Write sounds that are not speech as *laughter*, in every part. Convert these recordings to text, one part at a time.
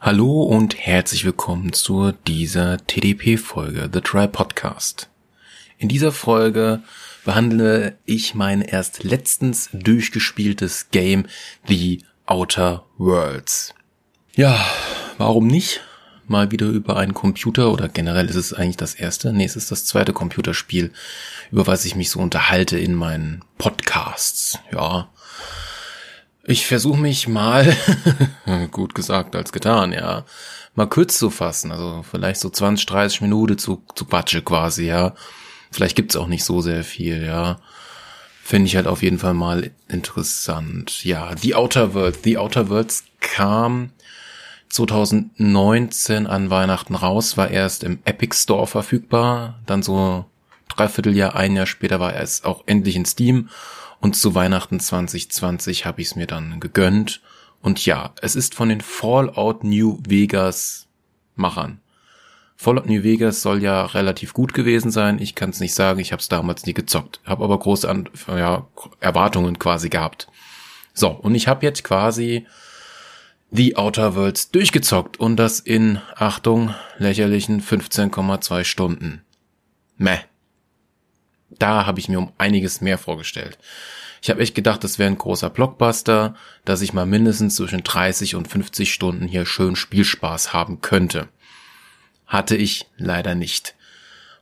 Hallo und herzlich willkommen zu dieser TDP-Folge, The Try Podcast. In dieser Folge behandle ich mein erst letztens durchgespieltes Game, The Outer Worlds. Ja, warum nicht? Mal wieder über einen Computer oder generell ist es eigentlich das erste, nee, es ist das zweite Computerspiel, über was ich mich so unterhalte in meinen Podcasts. Ja, ich versuche mich mal, *laughs* gut gesagt als getan, ja, mal kurz zu fassen. Also vielleicht so 20, 30 Minuten zu, zu Quatsche quasi, ja. Vielleicht gibt's auch nicht so sehr viel, ja. Finde ich halt auf jeden Fall mal interessant. Ja, The Outer World. The Outer Worlds kam 2019 an Weihnachten raus, war erst im Epic Store verfügbar, dann so dreiviertel Jahr, ein Jahr später war es auch endlich in Steam und zu Weihnachten 2020 habe ich es mir dann gegönnt. Und ja, es ist von den Fallout New Vegas Machern. Fallout New Vegas soll ja relativ gut gewesen sein. Ich kann es nicht sagen, ich habe es damals nie gezockt, habe aber große An ja, Erwartungen quasi gehabt. So, und ich habe jetzt quasi The Outer Worlds durchgezockt und das in, Achtung, lächerlichen 15,2 Stunden. Meh da habe ich mir um einiges mehr vorgestellt. Ich habe echt gedacht, das wäre ein großer Blockbuster, dass ich mal mindestens zwischen 30 und 50 Stunden hier schön Spielspaß haben könnte. Hatte ich leider nicht.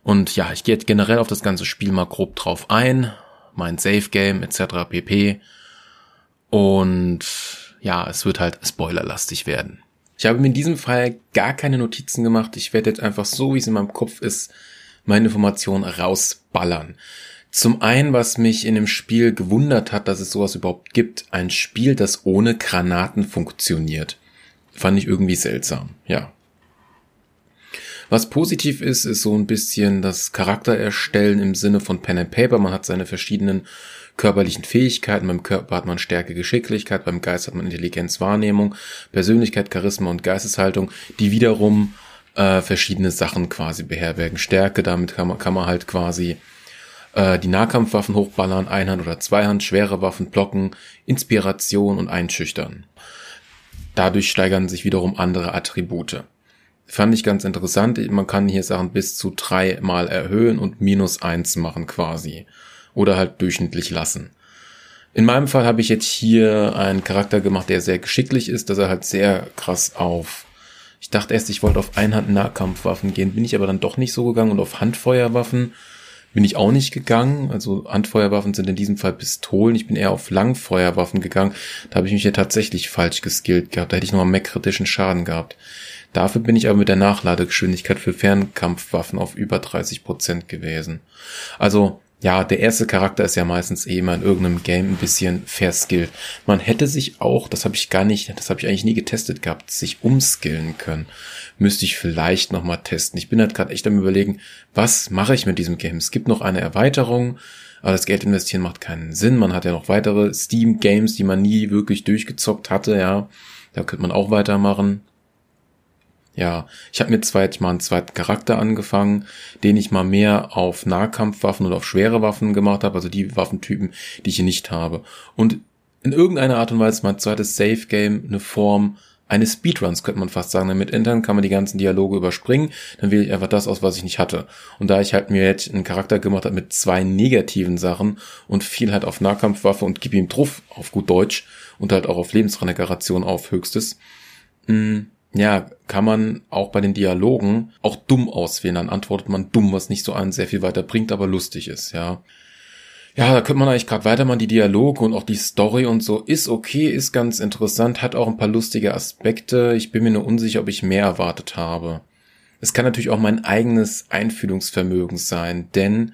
Und ja, ich gehe jetzt generell auf das ganze Spiel mal grob drauf ein, mein Safe Game etc. pp. Und ja, es wird halt spoilerlastig werden. Ich habe mir in diesem Fall gar keine Notizen gemacht. Ich werde jetzt einfach so, wie es in meinem Kopf ist, meine Informationen rausballern. Zum einen, was mich in dem Spiel gewundert hat, dass es sowas überhaupt gibt, ein Spiel, das ohne Granaten funktioniert. Fand ich irgendwie seltsam, ja. Was positiv ist, ist so ein bisschen das Charakter erstellen im Sinne von Pen and Paper. Man hat seine verschiedenen körperlichen Fähigkeiten. Beim Körper hat man Stärke, Geschicklichkeit, beim Geist hat man Intelligenz, Wahrnehmung, Persönlichkeit, Charisma und Geisteshaltung, die wiederum äh, verschiedene Sachen quasi beherbergen. Stärke, damit kann man, kann man halt quasi äh, die Nahkampfwaffen hochballern, Einhand oder Zweihand, schwere Waffen blocken, Inspiration und einschüchtern. Dadurch steigern sich wiederum andere Attribute. Fand ich ganz interessant. Man kann hier Sachen bis zu drei mal erhöhen und minus eins machen quasi. Oder halt durchschnittlich lassen. In meinem Fall habe ich jetzt hier einen Charakter gemacht, der sehr geschicklich ist, dass er halt sehr krass auf dachte erst, ich wollte auf Einhand-Nahkampfwaffen gehen, bin ich aber dann doch nicht so gegangen und auf Handfeuerwaffen bin ich auch nicht gegangen. Also Handfeuerwaffen sind in diesem Fall Pistolen. Ich bin eher auf Langfeuerwaffen gegangen. Da habe ich mich ja tatsächlich falsch geskillt gehabt. Da hätte ich nochmal mehr kritischen Schaden gehabt. Dafür bin ich aber mit der Nachladegeschwindigkeit für Fernkampfwaffen auf über 30 Prozent gewesen. Also ja, der erste Charakter ist ja meistens eh immer in irgendeinem Game ein bisschen verskillt. Man hätte sich auch, das habe ich gar nicht, das habe ich eigentlich nie getestet gehabt, sich umskillen können. Müsste ich vielleicht nochmal testen. Ich bin halt gerade echt am überlegen, was mache ich mit diesem Game? Es gibt noch eine Erweiterung, aber das Geld investieren macht keinen Sinn. Man hat ja noch weitere Steam-Games, die man nie wirklich durchgezockt hatte, ja. Da könnte man auch weitermachen. Ja, ich habe mir zweit mal einen zweiten Charakter angefangen, den ich mal mehr auf Nahkampfwaffen oder auf schwere Waffen gemacht habe, also die Waffentypen, die ich hier nicht habe. Und in irgendeiner Art und Weise mein zweites Safe Game eine Form eines Speedruns, könnte man fast sagen. Damit Entern kann man die ganzen Dialoge überspringen, dann wähle ich einfach das aus, was ich nicht hatte. Und da ich halt mir jetzt einen Charakter gemacht habe mit zwei negativen Sachen und viel halt auf Nahkampfwaffe und gib ihm Truff auf gut Deutsch und halt auch auf Lebensregeneration auf höchstes, mh, mm, ja, kann man auch bei den Dialogen auch dumm auswählen. Dann antwortet man dumm, was nicht so einen sehr viel weiter bringt, aber lustig ist, ja. Ja, da könnte man eigentlich gerade weitermachen. Die Dialoge und auch die Story und so ist okay, ist ganz interessant, hat auch ein paar lustige Aspekte. Ich bin mir nur unsicher, ob ich mehr erwartet habe. Es kann natürlich auch mein eigenes Einfühlungsvermögen sein, denn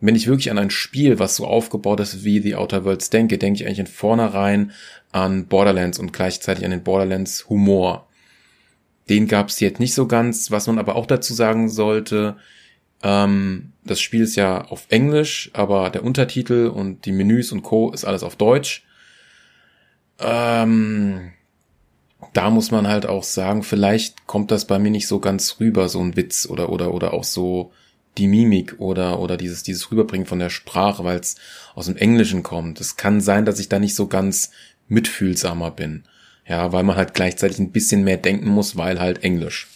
wenn ich wirklich an ein Spiel, was so aufgebaut ist wie The Outer Worlds denke, denke ich eigentlich in vornherein an Borderlands und gleichzeitig an den Borderlands Humor. Den gab es jetzt nicht so ganz. Was man aber auch dazu sagen sollte, ähm, das Spiel ist ja auf Englisch, aber der Untertitel und die Menüs und Co. ist alles auf Deutsch. Ähm, da muss man halt auch sagen, vielleicht kommt das bei mir nicht so ganz rüber, so ein Witz oder oder oder auch so die Mimik oder oder dieses dieses rüberbringen von der Sprache, weil es aus dem Englischen kommt. Es kann sein, dass ich da nicht so ganz mitfühlsamer bin. Ja, weil man halt gleichzeitig ein bisschen mehr denken muss, weil halt Englisch.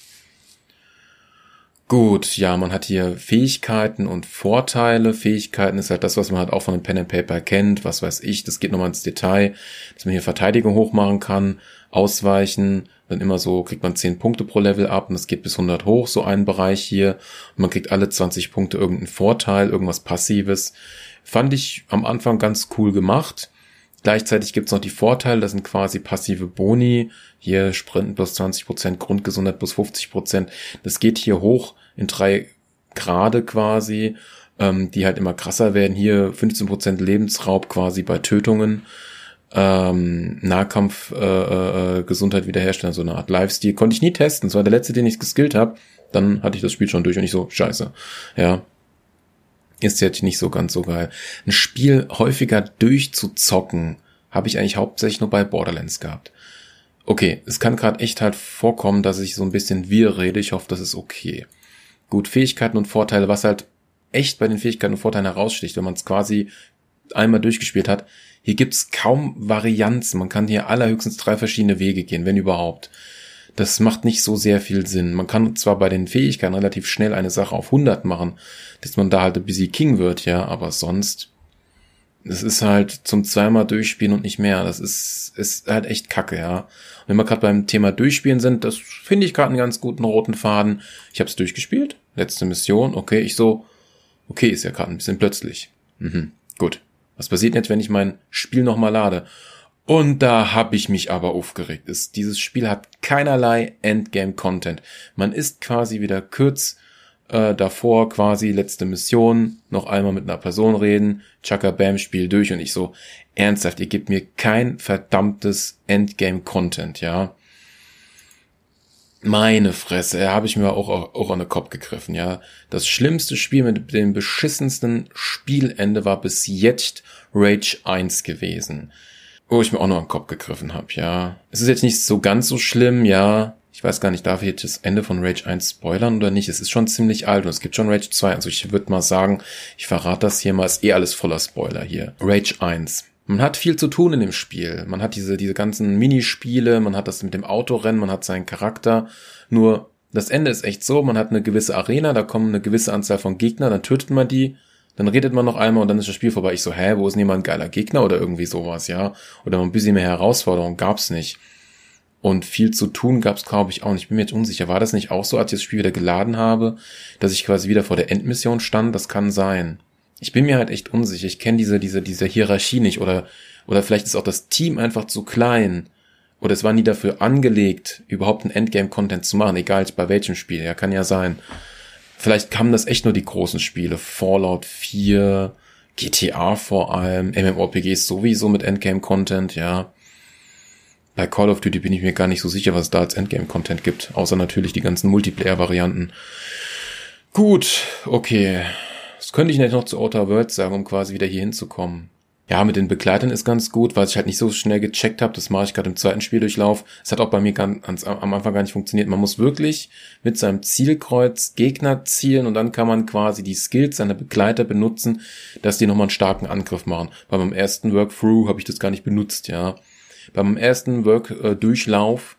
Gut, ja, man hat hier Fähigkeiten und Vorteile. Fähigkeiten ist halt das, was man halt auch von einem Pen and Paper kennt. Was weiß ich, das geht nochmal ins Detail, dass man hier Verteidigung hochmachen kann, ausweichen, dann immer so kriegt man 10 Punkte pro Level ab und das geht bis 100 hoch, so ein Bereich hier. Und man kriegt alle 20 Punkte irgendeinen Vorteil, irgendwas Passives. Fand ich am Anfang ganz cool gemacht. Gleichzeitig gibt's noch die Vorteile, das sind quasi passive Boni. Hier Sprinten plus 20%, Grundgesundheit plus 50%. Das geht hier hoch in drei Grade quasi, ähm, die halt immer krasser werden. Hier 15% Lebensraub quasi bei Tötungen. Ähm, Nahkampf äh, äh, Gesundheit wiederherstellen, so eine Art Lifestyle. Konnte ich nie testen. Das war der letzte, den ich geskillt habe. Dann hatte ich das Spiel schon durch und ich so, scheiße. Ja, ist jetzt nicht so ganz so geil. Ein Spiel häufiger durchzuzocken, habe ich eigentlich hauptsächlich nur bei Borderlands gehabt. Okay, es kann gerade echt halt vorkommen, dass ich so ein bisschen wir rede. Ich hoffe, das ist okay. Gut, Fähigkeiten und Vorteile, was halt echt bei den Fähigkeiten und Vorteilen heraussticht, wenn man es quasi einmal durchgespielt hat. Hier gibt's kaum Varianzen. Man kann hier allerhöchstens drei verschiedene Wege gehen, wenn überhaupt das macht nicht so sehr viel Sinn. Man kann zwar bei den Fähigkeiten relativ schnell eine Sache auf 100 machen, dass man da halt ein bisschen King wird, ja, aber sonst, das ist halt zum zweimal durchspielen und nicht mehr. Das ist, ist halt echt kacke, ja. Und wenn wir gerade beim Thema Durchspielen sind, das finde ich gerade einen ganz guten roten Faden. Ich habe es durchgespielt, letzte Mission, okay, ich so, okay, ist ja gerade ein bisschen plötzlich. Mhm, gut. Was passiert jetzt, wenn ich mein Spiel nochmal lade? Und da habe ich mich aber aufgeregt. Es, dieses Spiel hat keinerlei Endgame-Content. Man ist quasi wieder kurz äh, davor, quasi letzte Mission, noch einmal mit einer Person reden, Chaka Bam, Spiel durch und ich so, ernsthaft, ihr gebt mir kein verdammtes Endgame-Content, ja. Meine Fresse, habe ich mir auch, auch, auch an den Kopf gegriffen, ja. Das schlimmste Spiel mit dem beschissensten Spielende war bis jetzt Rage 1 gewesen wo ich mir auch noch am Kopf gegriffen habe, ja. Es ist jetzt nicht so ganz so schlimm, ja. Ich weiß gar nicht, darf ich jetzt das Ende von Rage 1 spoilern oder nicht? Es ist schon ziemlich alt und es gibt schon Rage 2. Also ich würde mal sagen, ich verrate das hier mal, ist eh alles voller Spoiler hier. Rage 1. Man hat viel zu tun in dem Spiel. Man hat diese, diese ganzen Minispiele, man hat das mit dem Autorennen, man hat seinen Charakter. Nur das Ende ist echt so, man hat eine gewisse Arena, da kommen eine gewisse Anzahl von Gegnern, dann tötet man die dann redet man noch einmal und dann ist das Spiel vorbei. Ich so, hä, wo ist denn jemand geiler Gegner oder irgendwie sowas, ja? Oder ein bisschen mehr Herausforderung gab's nicht. Und viel zu tun gab's glaube ich auch nicht. Ich bin mir jetzt unsicher. War das nicht auch so, als ich das Spiel wieder geladen habe, dass ich quasi wieder vor der Endmission stand? Das kann sein. Ich bin mir halt echt unsicher. Ich kenne diese, diese, diese Hierarchie nicht. Oder, oder vielleicht ist auch das Team einfach zu klein. Oder es war nie dafür angelegt, überhaupt einen Endgame-Content zu machen, egal bei welchem Spiel. Ja, kann ja sein. Vielleicht kamen das echt nur die großen Spiele. Fallout 4, GTA vor allem, MMORPGs sowieso mit Endgame-Content, ja. Bei Call of Duty bin ich mir gar nicht so sicher, was es da als Endgame-Content gibt, außer natürlich die ganzen Multiplayer-Varianten. Gut, okay. Das könnte ich nicht noch zu Outer Worlds sagen, um quasi wieder hier hinzukommen. Ja, mit den Begleitern ist ganz gut, weil ich halt nicht so schnell gecheckt habe. Das mache ich gerade im zweiten Spieldurchlauf. Es hat auch bei mir ganz, am Anfang gar nicht funktioniert. Man muss wirklich mit seinem Zielkreuz Gegner zielen und dann kann man quasi die Skills seiner Begleiter benutzen, dass die nochmal einen starken Angriff machen. Bei meinem ersten Workthrough habe ich das gar nicht benutzt, ja. Bei meinem ersten Work-Durchlauf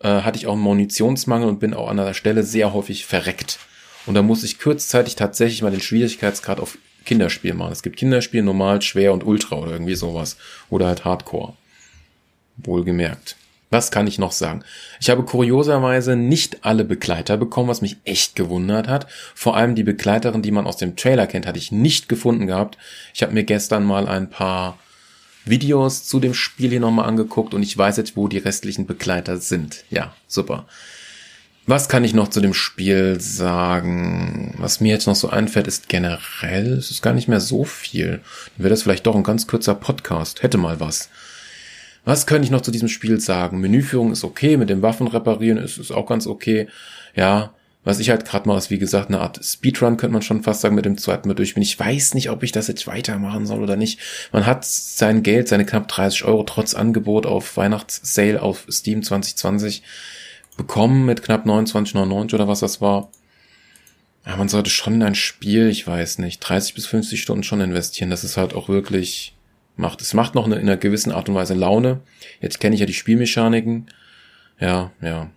äh, hatte ich auch einen Munitionsmangel und bin auch an der Stelle sehr häufig verreckt. Und da muss ich kurzzeitig tatsächlich mal den Schwierigkeitsgrad auf Kinderspiel machen. Es gibt Kinderspiel, normal, schwer und ultra oder irgendwie sowas. Oder halt Hardcore. Wohlgemerkt. Was kann ich noch sagen? Ich habe kurioserweise nicht alle Begleiter bekommen, was mich echt gewundert hat. Vor allem die Begleiterin, die man aus dem Trailer kennt, hatte ich nicht gefunden gehabt. Ich habe mir gestern mal ein paar Videos zu dem Spiel hier nochmal angeguckt und ich weiß jetzt, wo die restlichen Begleiter sind. Ja, super. Was kann ich noch zu dem Spiel sagen? Was mir jetzt noch so einfällt, ist generell, es ist gar nicht mehr so viel. Dann wäre das vielleicht doch ein ganz kurzer Podcast. Hätte mal was. Was könnte ich noch zu diesem Spiel sagen? Menüführung ist okay, mit dem Waffen reparieren ist, ist auch ganz okay. Ja, was ich halt gerade mache, ist wie gesagt eine Art Speedrun, könnte man schon fast sagen, mit dem zweiten Mal durchspielen. Ich weiß nicht, ob ich das jetzt weitermachen soll oder nicht. Man hat sein Geld, seine knapp 30 Euro trotz Angebot auf Weihnachtssale auf Steam 2020 bekommen mit knapp 29,99 oder was das war. Ja, man sollte schon in ein Spiel, ich weiß nicht, 30 bis 50 Stunden schon investieren. Das ist halt auch wirklich macht. Es macht noch eine, in einer gewissen Art und Weise Laune. Jetzt kenne ich ja die Spielmechaniken. Ja, ja.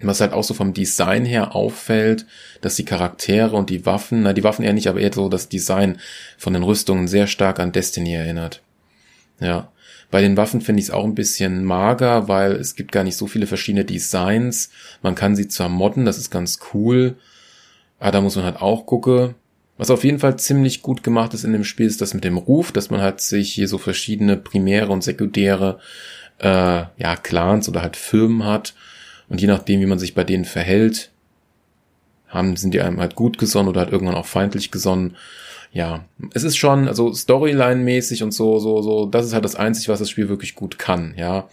Was halt auch so vom Design her auffällt, dass die Charaktere und die Waffen, na die Waffen eher nicht, aber eher so das Design von den Rüstungen sehr stark an Destiny erinnert. Ja. Bei den Waffen finde ich es auch ein bisschen mager, weil es gibt gar nicht so viele verschiedene Designs. Man kann sie zwar modden, das ist ganz cool, aber da muss man halt auch gucken. Was auf jeden Fall ziemlich gut gemacht ist in dem Spiel, ist das mit dem Ruf, dass man halt sich hier so verschiedene primäre und sekundäre äh, ja, Clans oder halt Firmen hat. Und je nachdem, wie man sich bei denen verhält, haben, sind die einem halt gut gesonnen oder halt irgendwann auch feindlich gesonnen ja, es ist schon, also Storyline-mäßig und so, so, so, das ist halt das Einzige, was das Spiel wirklich gut kann, ja.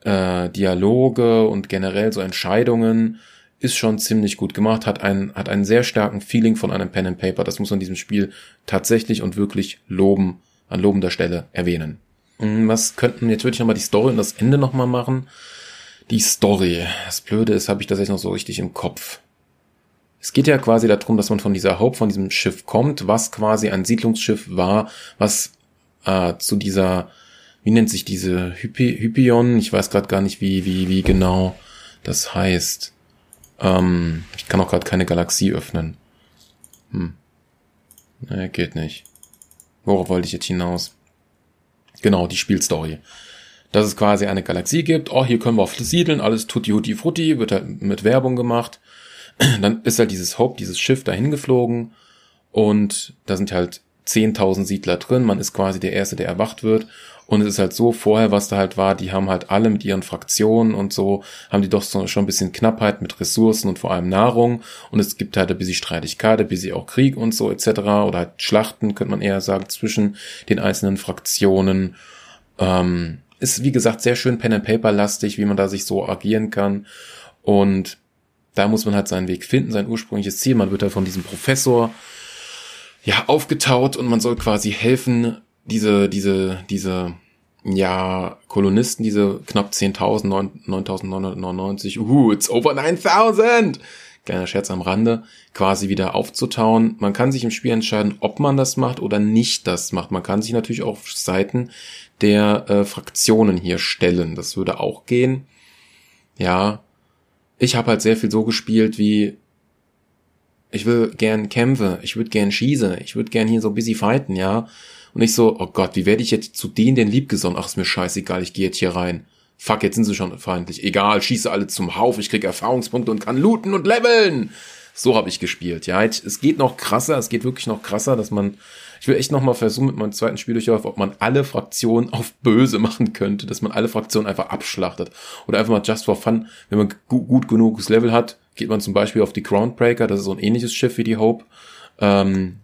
Äh, Dialoge und generell so Entscheidungen ist schon ziemlich gut gemacht, hat einen, hat einen sehr starken Feeling von einem Pen and Paper. Das muss man diesem Spiel tatsächlich und wirklich loben, an lobender Stelle erwähnen. Hm, was könnten, jetzt würde ich nochmal die Story und das Ende nochmal machen. Die Story. Das Blöde ist, habe ich das jetzt noch so richtig im Kopf. Es geht ja quasi darum, dass man von dieser Hope, von diesem Schiff kommt, was quasi ein Siedlungsschiff war, was äh, zu dieser, wie nennt sich diese Hypi, Hypion? Ich weiß gerade gar nicht, wie, wie, wie genau das heißt. Ähm, ich kann auch gerade keine Galaxie öffnen. Hm. Nee, geht nicht. Worauf wollte ich jetzt hinaus? Genau, die Spielstory. Dass es quasi eine Galaxie gibt, oh, hier können wir siedeln, alles tutti hutti frutti, wird halt mit Werbung gemacht *clears throat* dann ist halt dieses Hope, dieses Schiff dahin geflogen und da sind halt 10.000 Siedler drin. Man ist quasi der Erste, der erwacht wird. Und es ist halt so, vorher, was da halt war, die haben halt alle mit ihren Fraktionen und so, haben die doch so schon ein bisschen Knappheit mit Ressourcen und vor allem Nahrung. Und es gibt halt ein bisschen Streitigkeit, ein bisschen auch Krieg und so etc. Oder halt Schlachten, könnte man eher sagen, zwischen den einzelnen Fraktionen. Ähm, ist, wie gesagt, sehr schön Pen-and-Paper-lastig, wie man da sich so agieren kann. Und da muss man halt seinen Weg finden, sein ursprüngliches Ziel. Man wird da von diesem Professor ja aufgetaut und man soll quasi helfen, diese, diese, diese, ja, Kolonisten, diese knapp 10.000, 9.999, uh, it's over 9.000! Kleiner Scherz am Rande, quasi wieder aufzutauen. Man kann sich im Spiel entscheiden, ob man das macht oder nicht das macht. Man kann sich natürlich auf Seiten der äh, Fraktionen hier stellen. Das würde auch gehen. Ja, ich habe halt sehr viel so gespielt wie ich will gern kämpfe, ich würde gern schieße, ich würde gern hier so busy fighten, ja. Und ich so, oh Gott, wie werde ich jetzt zu denen denn liebgesonnen? Ach, ist mir scheißegal, ich gehe jetzt hier rein. Fuck, jetzt sind sie schon feindlich. Egal, schieße alle zum Hauf, ich krieg Erfahrungspunkte und kann looten und leveln. So habe ich gespielt, ja. Es geht noch krasser, es geht wirklich noch krasser, dass man ich will echt nochmal versuchen mit meinem zweiten Spiel Spieldurchlauf, ob man alle Fraktionen auf böse machen könnte, dass man alle Fraktionen einfach abschlachtet. Oder einfach mal just for fun, wenn man gut, genuges Level hat, geht man zum Beispiel auf die Groundbreaker, das ist so ein ähnliches Schiff wie die Hope, ähm,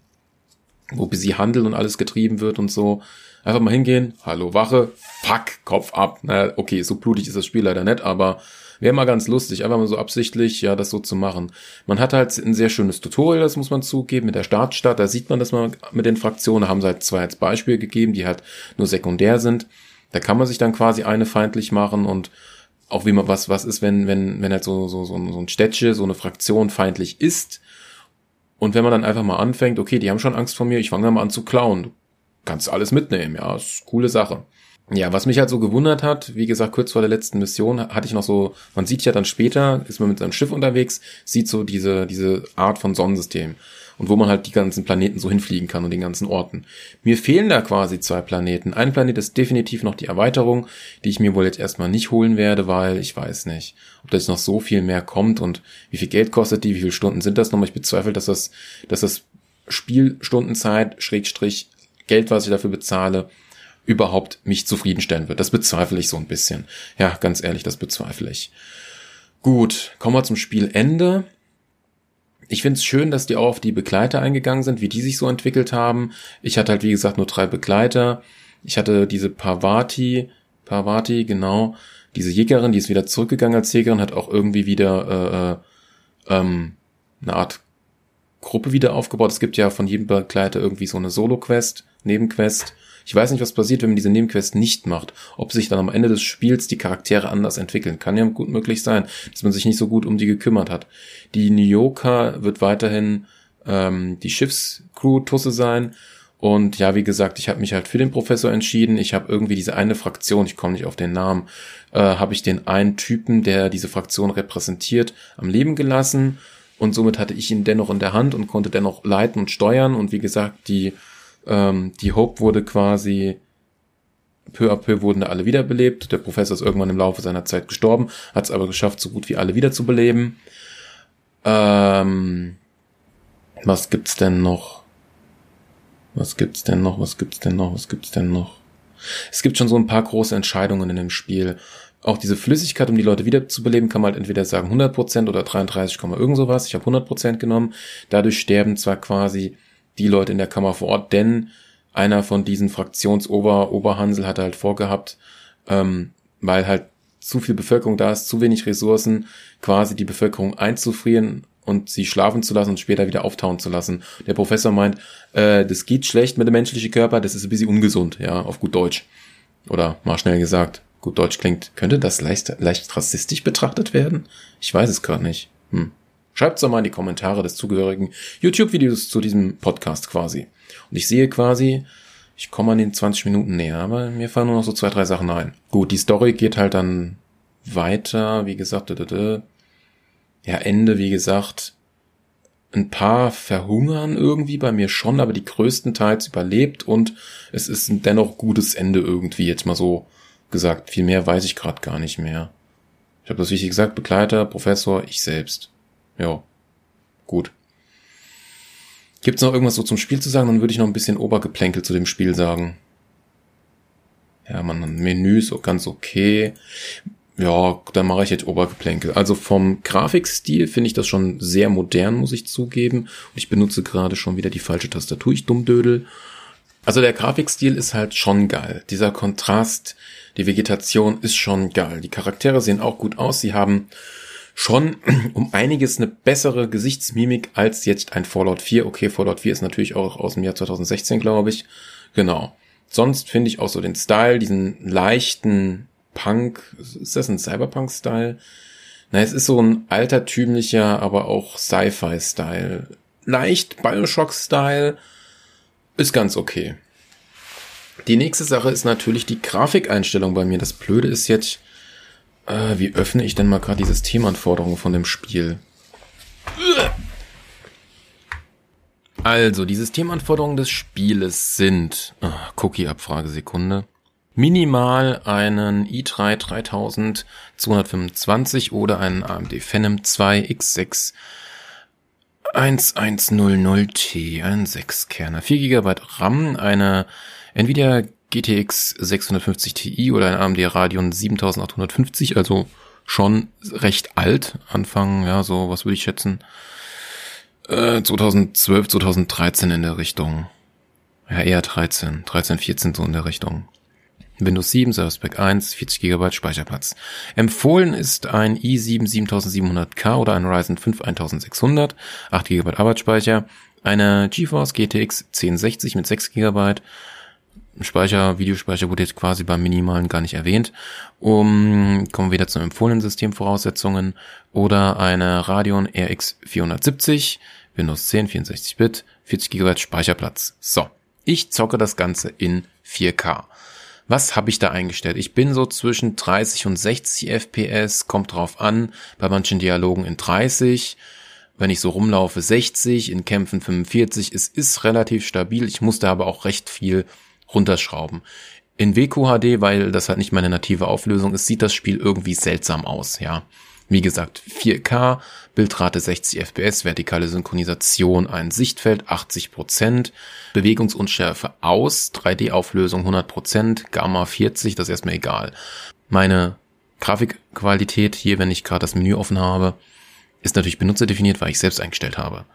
wo bis sie handeln und alles getrieben wird und so. Einfach mal hingehen, hallo Wache, fuck, Kopf ab. Na, okay, so blutig ist das Spiel leider nicht, aber Wäre mal ganz lustig, einfach mal so absichtlich, ja, das so zu machen. Man hat halt ein sehr schönes Tutorial, das muss man zugeben, mit der Startstadt. Da sieht man, dass man mit den Fraktionen, haben sie halt zwei als Beispiel gegeben, die halt nur sekundär sind. Da kann man sich dann quasi eine feindlich machen und auch wie man was, was ist, wenn, wenn, wenn halt so, so, so, so ein Städtchen, so eine Fraktion feindlich ist. Und wenn man dann einfach mal anfängt, okay, die haben schon Angst vor mir, ich fange mal an zu klauen. Du kannst alles mitnehmen, ja, ist coole Sache. Ja, was mich halt so gewundert hat, wie gesagt, kurz vor der letzten Mission hatte ich noch so, man sieht ja dann später, ist man mit seinem Schiff unterwegs, sieht so diese, diese Art von Sonnensystem und wo man halt die ganzen Planeten so hinfliegen kann und den ganzen Orten. Mir fehlen da quasi zwei Planeten. Ein Planet ist definitiv noch die Erweiterung, die ich mir wohl jetzt erstmal nicht holen werde, weil ich weiß nicht, ob da jetzt noch so viel mehr kommt und wie viel Geld kostet die, wie viele Stunden sind das nochmal. Ich bezweifle, dass das, dass das Spielstundenzeit, Schrägstrich, Geld, was ich dafür bezahle, überhaupt mich zufriedenstellen wird. Das bezweifle ich so ein bisschen. Ja, ganz ehrlich, das bezweifle ich. Gut, kommen wir zum Spielende. Ich finde es schön, dass die auch auf die Begleiter eingegangen sind, wie die sich so entwickelt haben. Ich hatte halt, wie gesagt, nur drei Begleiter. Ich hatte diese Parvati, Parvati, genau, diese Jägerin, die ist wieder zurückgegangen als Jägerin, hat auch irgendwie wieder äh, äh, ähm, eine Art Gruppe wieder aufgebaut. Es gibt ja von jedem Begleiter irgendwie so eine Solo-Quest, Nebenquest. Ich weiß nicht, was passiert, wenn man diese Nebenquest nicht macht. Ob sich dann am Ende des Spiels die Charaktere anders entwickeln. Kann ja gut möglich sein, dass man sich nicht so gut um die gekümmert hat. Die Nyoka wird weiterhin ähm, die Schiffscrew-Tusse sein Und ja, wie gesagt, ich habe mich halt für den Professor entschieden. Ich habe irgendwie diese eine Fraktion, ich komme nicht auf den Namen, äh, habe ich den einen Typen, der diese Fraktion repräsentiert, am Leben gelassen. Und somit hatte ich ihn dennoch in der Hand und konnte dennoch leiten und steuern. Und wie gesagt, die, ähm, die Hope wurde quasi peu à peu wurden alle wiederbelebt. Der Professor ist irgendwann im Laufe seiner Zeit gestorben, hat es aber geschafft, so gut wie alle wiederzubeleben. Ähm, was gibt's denn noch? Was gibt's denn noch? Was gibt's denn noch? Was gibt's denn noch? Es gibt schon so ein paar große Entscheidungen in dem Spiel. Auch diese Flüssigkeit, um die Leute wiederzubeleben, kann man halt entweder sagen 100% oder 33, irgend sowas. Ich habe 100% genommen. Dadurch sterben zwar quasi die Leute in der Kammer vor Ort, denn einer von diesen Fraktionsober Oberhansel hat halt vorgehabt, ähm, weil halt zu viel Bevölkerung da ist, zu wenig Ressourcen, quasi die Bevölkerung einzufrieren und sie schlafen zu lassen und später wieder auftauen zu lassen. Der Professor meint, äh, das geht schlecht mit dem menschlichen Körper, das ist ein bisschen ungesund, ja, auf gut Deutsch. Oder mal schnell gesagt, gut Deutsch klingt, könnte das leicht, leicht rassistisch betrachtet werden? Ich weiß es gerade nicht. Hm. Schreibt's doch mal in die Kommentare des zugehörigen YouTube-Videos zu diesem Podcast quasi. Und ich sehe quasi, ich komme an den 20 Minuten näher, aber mir fallen nur noch so zwei, drei Sachen ein. Gut, die Story geht halt dann weiter, wie gesagt, ja, Ende, wie gesagt, ein paar verhungern irgendwie bei mir schon, aber die größtenteils überlebt und es ist ein dennoch gutes Ende irgendwie, jetzt mal so gesagt. Viel mehr weiß ich gerade gar nicht mehr. Ich habe das wichtig gesagt, Begleiter, Professor, ich selbst. Ja, gut. Gibt's noch irgendwas so zum Spiel zu sagen? Dann würde ich noch ein bisschen Obergeplänkel zu dem Spiel sagen. Ja, man, Menü ist auch ganz okay. Ja, dann mache ich jetzt Obergeplänkel. Also vom Grafikstil finde ich das schon sehr modern, muss ich zugeben. Und ich benutze gerade schon wieder die falsche Tastatur, ich dummdödel. Also der Grafikstil ist halt schon geil. Dieser Kontrast, die Vegetation ist schon geil. Die Charaktere sehen auch gut aus. Sie haben schon *clears throat* um einiges eine bessere Gesichtsmimik als jetzt ein Fallout 4. Okay, Fallout 4 ist natürlich auch aus dem Jahr 2016, glaube ich. Genau. Sonst finde ich auch so den Style, diesen leichten Punk, ist das ein Cyberpunk-Style? Na, es ist so ein altertümlicher, aber auch Sci-Fi-Style. Leicht Bioshock-Style ist ganz okay. Die nächste Sache ist natürlich die Grafikeinstellung bei mir. Das Blöde ist jetzt, äh, wie öffne ich denn mal gerade die Systemanforderungen von dem Spiel? Also, die Systemanforderungen des Spieles sind, oh, Cookie-Abfrage, Sekunde, minimal einen i3 3225 oder einen AMD Phenom 2 X6 1100T, ein 6-Kerner, 4 GB RAM, eine Nvidia GTX 650 Ti oder ein AMD Radeon 7850, also schon recht alt. Anfang, ja, so, was würde ich schätzen? Äh, 2012, 2013 in der Richtung. Ja, eher 13, 13, 14 so in der Richtung. Windows 7, Service Pack 1, 40 GB Speicherplatz. Empfohlen ist ein i7 7700K oder ein Ryzen 5 1600, 8 GB Arbeitsspeicher, eine GeForce GTX 1060 mit 6 GB, Speicher, Videospeicher wurde jetzt quasi beim Minimalen gar nicht erwähnt. Um, kommen wir wieder zu empfohlenen Systemvoraussetzungen oder eine Radeon RX 470, Windows 10, 64-Bit, 40 GB Speicherplatz. So, ich zocke das Ganze in 4K. Was habe ich da eingestellt? Ich bin so zwischen 30 und 60 FPS, kommt drauf an, bei manchen Dialogen in 30, wenn ich so rumlaufe 60, in Kämpfen 45. Es ist relativ stabil, ich musste aber auch recht viel runterschrauben. In WQHD, weil das halt nicht meine native Auflösung ist, sieht das Spiel irgendwie seltsam aus, ja. Wie gesagt, 4K, Bildrate 60 FPS, vertikale Synchronisation, ein Sichtfeld 80%, Bewegungsunschärfe aus, 3D-Auflösung 100%, Gamma 40, das ist erstmal egal. Meine Grafikqualität hier, wenn ich gerade das Menü offen habe, ist natürlich benutzerdefiniert, weil ich selbst eingestellt habe.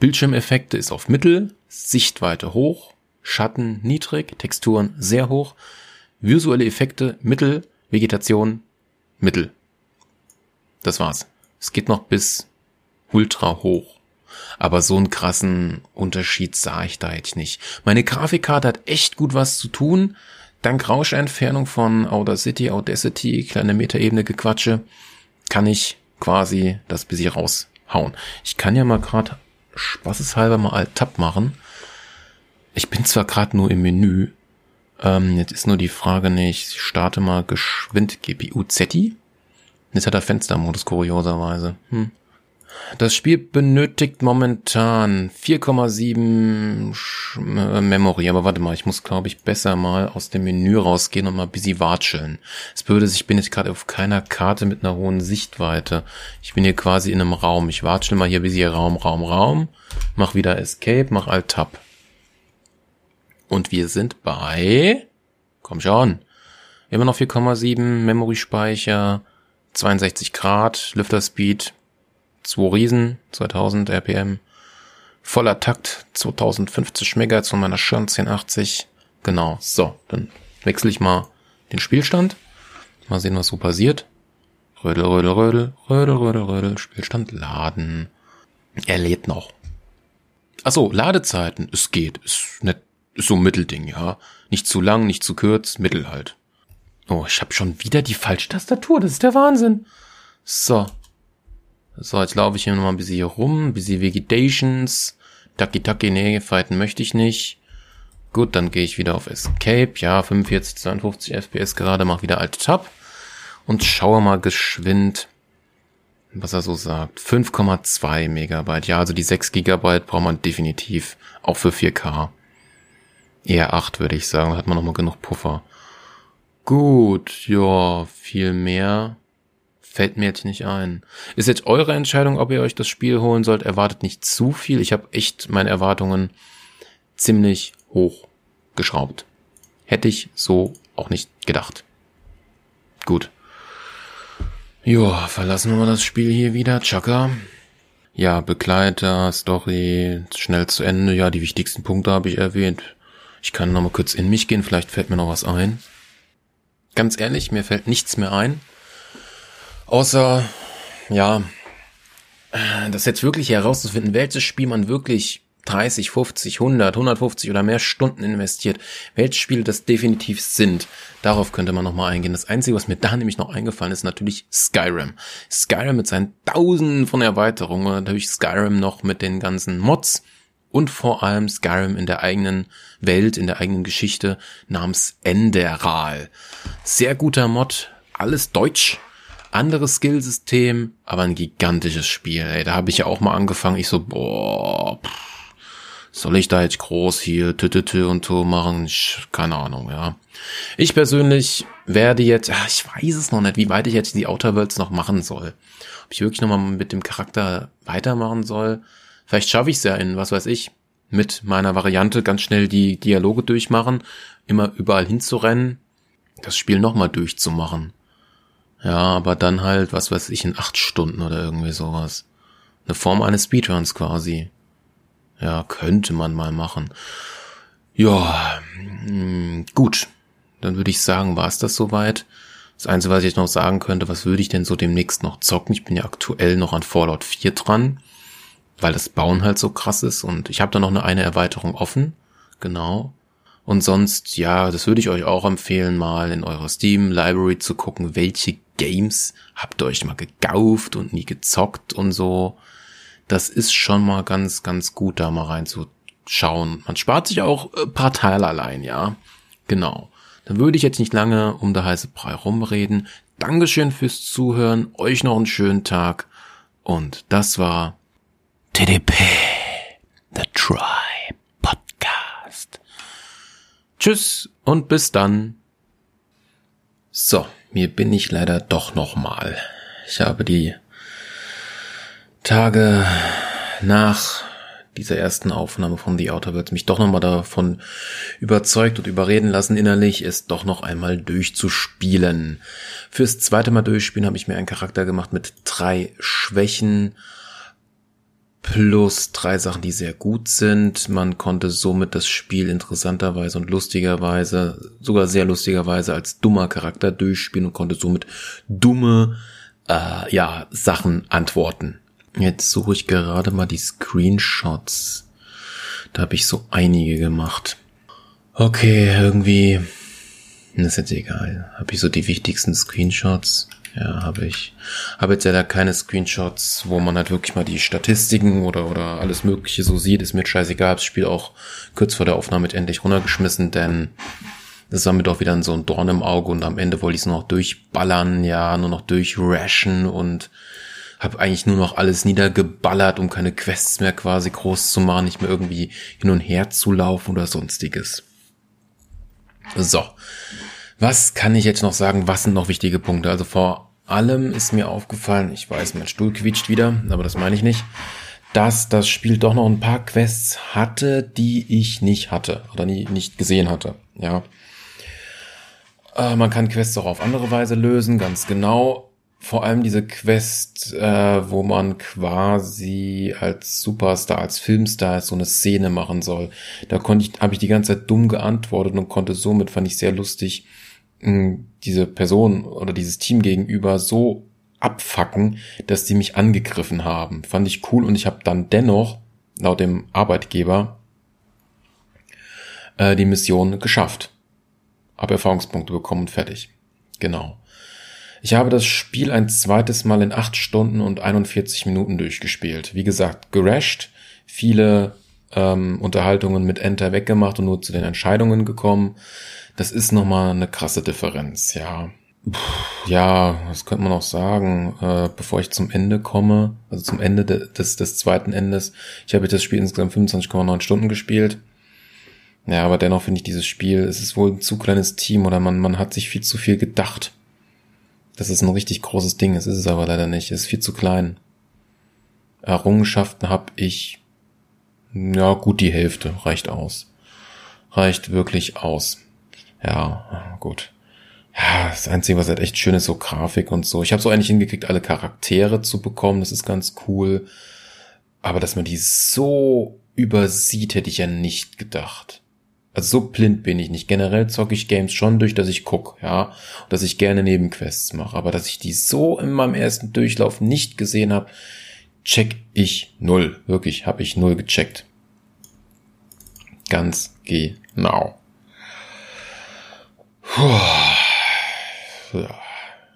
Bildschirmeffekte ist auf Mittel, Sichtweite hoch, Schatten niedrig, Texturen sehr hoch, visuelle Effekte mittel, Vegetation mittel. Das war's. Es geht noch bis ultra hoch. Aber so einen krassen Unterschied sah ich da jetzt nicht. Meine Grafikkarte hat echt gut was zu tun. Dank Rauschentfernung von Audacity, Audacity, kleine Metaebene gequatsche, kann ich quasi das bisschen raushauen. Ich kann ja mal gerade spaßeshalber mal Alt-Tab machen Ich bin zwar gerade nur im Menü. Ähm, jetzt ist nur die Frage nicht, ich starte mal geschwind GPU ZI. Jetzt hat er Fenstermodus, kurioserweise. Hm. Das Spiel benötigt momentan 4,7 äh, Memory, aber warte mal, ich muss glaube ich besser mal aus dem Menü rausgehen und mal bisschen watscheln. Es würde sich, ich bin jetzt gerade auf keiner Karte mit einer hohen Sichtweite. Ich bin hier quasi in einem Raum. Ich watschel mal hier bisschen Raum, Raum, Raum. Mach wieder Escape, mach Alt-Tab. Und wir sind bei, komm schon, immer noch 4,7 Memory-Speicher, 62 Grad, Lüfter Speed, 2 Riesen, 2000 RPM, voller Takt, 2050 MHz von meiner Schirn 1080. Genau, so, dann wechsle ich mal den Spielstand. Mal sehen, was so passiert. Rödel, rödel, rödel, rödel, rödel, rödel, Spielstand laden. Er lädt noch. Ach so, Ladezeiten, es geht, ist nicht, so ein Mittelding, ja. Nicht zu lang, nicht zu kurz, mittel halt. Oh, ich habe schon wieder die falsche Tastatur, das ist der Wahnsinn. So, so, jetzt laufe ich hier nochmal ein bisschen hier rum, ein bisschen Vegetations. Ducky Ducky, nee, fighten möchte ich nicht. Gut, dann gehe ich wieder auf Escape. Ja, 45, 52 FPS gerade, mach wieder Alt Tab. Und schaue mal geschwind, was er so sagt. 5,2 Megabyte. Ja, also die 6 Gigabyte braucht man definitiv. Auch für 4K. Eher 8, würde ich sagen. Hat man nochmal genug Puffer. Gut, ja, viel mehr Fällt mir jetzt nicht ein. Ist jetzt eure Entscheidung, ob ihr euch das Spiel holen sollt. Erwartet nicht zu viel. Ich habe echt meine Erwartungen ziemlich hoch geschraubt. Hätte ich so auch nicht gedacht. Gut. Ja, verlassen wir mal das Spiel hier wieder. Chaka. Ja, Begleiter, Story, schnell zu Ende. Ja, die wichtigsten Punkte habe ich erwähnt. Ich kann noch mal kurz in mich gehen, vielleicht fällt mir noch was ein. Ganz ehrlich, mir fällt nichts mehr ein. Außer, ja, das jetzt wirklich herauszufinden, welches Spiel man wirklich 30, 50, 100, 150 oder mehr Stunden investiert, welche Spiele das definitiv sind. Darauf könnte man nochmal eingehen. Das Einzige, was mir da nämlich noch eingefallen ist, natürlich Skyrim. Skyrim mit seinen Tausenden von Erweiterungen, natürlich Skyrim noch mit den ganzen Mods und vor allem Skyrim in der eigenen Welt, in der eigenen Geschichte namens Enderal. Sehr guter Mod, alles deutsch, anderes Skillsystem, aber ein gigantisches Spiel. Ey, da habe ich ja auch mal angefangen. Ich so, boah, pff, soll ich da jetzt groß hier tütütü und to machen? Ich, keine Ahnung, ja. Ich persönlich werde jetzt, ach, ich weiß es noch nicht, wie weit ich jetzt die Outer Worlds noch machen soll. Ob ich wirklich nochmal mit dem Charakter weitermachen soll. Vielleicht schaffe ich es ja in, was weiß ich, mit meiner Variante ganz schnell die Dialoge durchmachen, immer überall hinzurennen, das Spiel nochmal durchzumachen. Ja, aber dann halt, was weiß ich, in acht Stunden oder irgendwie sowas. Eine Form eines Speedruns quasi. Ja, könnte man mal machen. Ja, hm, gut. Dann würde ich sagen, war es das soweit. Das Einzige, was ich noch sagen könnte, was würde ich denn so demnächst noch zocken? Ich bin ja aktuell noch an Fallout 4 dran, weil das Bauen halt so krass ist und ich habe da noch eine, eine Erweiterung offen. Genau. Und sonst, ja, das würde ich euch auch empfehlen, mal in eurer Steam Library zu gucken, welche Games habt ihr euch mal gekauft und nie gezockt und so. Das ist schon mal ganz, ganz gut, da mal reinzuschauen. Man spart sich auch ein paar Teile allein, ja. Genau. Dann würde ich jetzt nicht lange um der heiße Brei rumreden. Dankeschön fürs Zuhören. Euch noch einen schönen Tag. Und das war TDP, The Try Podcast. Tschüss und bis dann. So. Mir bin ich leider doch nochmal. Ich habe die Tage nach dieser ersten Aufnahme von The Outer Worlds mich doch nochmal davon überzeugt und überreden lassen, innerlich es doch noch einmal durchzuspielen. Fürs zweite Mal durchspielen habe ich mir einen Charakter gemacht mit drei Schwächen plus drei Sachen, die sehr gut sind. Man konnte somit das Spiel interessanterweise und lustigerweise, sogar sehr lustigerweise als dummer Charakter durchspielen und konnte somit dumme, äh, ja, Sachen antworten. Jetzt suche ich gerade mal die Screenshots. Da habe ich so einige gemacht. Okay, irgendwie, das ist jetzt egal. Habe ich so die wichtigsten Screenshots. Ja, habe ich. Habe jetzt ja da keine Screenshots, wo man halt wirklich mal die Statistiken oder, oder alles Mögliche so sieht. Ist mir scheißegal. Das Spiel auch kurz vor der Aufnahme endlich runtergeschmissen, denn das war mir doch wieder so ein Dorn im Auge und am Ende wollte ich es nur noch durchballern, ja, nur noch durchrashen und habe eigentlich nur noch alles niedergeballert, um keine Quests mehr quasi groß zu machen, nicht mehr irgendwie hin und her zu laufen oder sonstiges. So. Was kann ich jetzt noch sagen? Was sind noch wichtige Punkte? Also vor allem ist mir aufgefallen, ich weiß, mein Stuhl quietscht wieder, aber das meine ich nicht, dass das Spiel doch noch ein paar Quests hatte, die ich nicht hatte oder nie, nicht gesehen hatte. Ja. Äh, man kann Quests auch auf andere Weise lösen, ganz genau. Vor allem diese Quest, äh, wo man quasi als Superstar, als Filmstar so eine Szene machen soll. Da konnte ich, habe ich die ganze Zeit dumm geantwortet und konnte somit, fand ich sehr lustig, diese Person oder dieses Team gegenüber so abfacken, dass die mich angegriffen haben. Fand ich cool und ich habe dann dennoch, laut dem Arbeitgeber, äh, die Mission geschafft habe Erfahrungspunkte bekommen und fertig. Genau. Ich habe das Spiel ein zweites Mal in 8 Stunden und 41 Minuten durchgespielt. Wie gesagt, gerasht, viele ähm, Unterhaltungen mit Enter weggemacht und nur zu den Entscheidungen gekommen. Das ist nochmal eine krasse Differenz, ja. Puh, ja, was könnte man auch sagen, äh, bevor ich zum Ende komme, also zum Ende des, des zweiten Endes. Ich habe das Spiel insgesamt 25,9 Stunden gespielt. Ja, aber dennoch finde ich dieses Spiel, es ist wohl ein zu kleines Team oder man, man hat sich viel zu viel gedacht. Das ist ein richtig großes Ding, es ist es aber leider nicht, es ist viel zu klein. Errungenschaften habe ich, ja, gut die Hälfte, reicht aus. Reicht wirklich aus. Ja, gut. Ja, das Einzige, was halt echt schön ist, so Grafik und so. Ich habe so eigentlich hingekriegt, alle Charaktere zu bekommen, das ist ganz cool. Aber dass man die so übersieht, hätte ich ja nicht gedacht. Also so blind bin ich nicht. Generell zocke ich Games schon durch, dass ich guck, ja, dass ich gerne Nebenquests mache, aber dass ich die so in meinem ersten Durchlauf nicht gesehen habe, check ich null. Wirklich, habe ich null gecheckt. Ganz genau. Puh.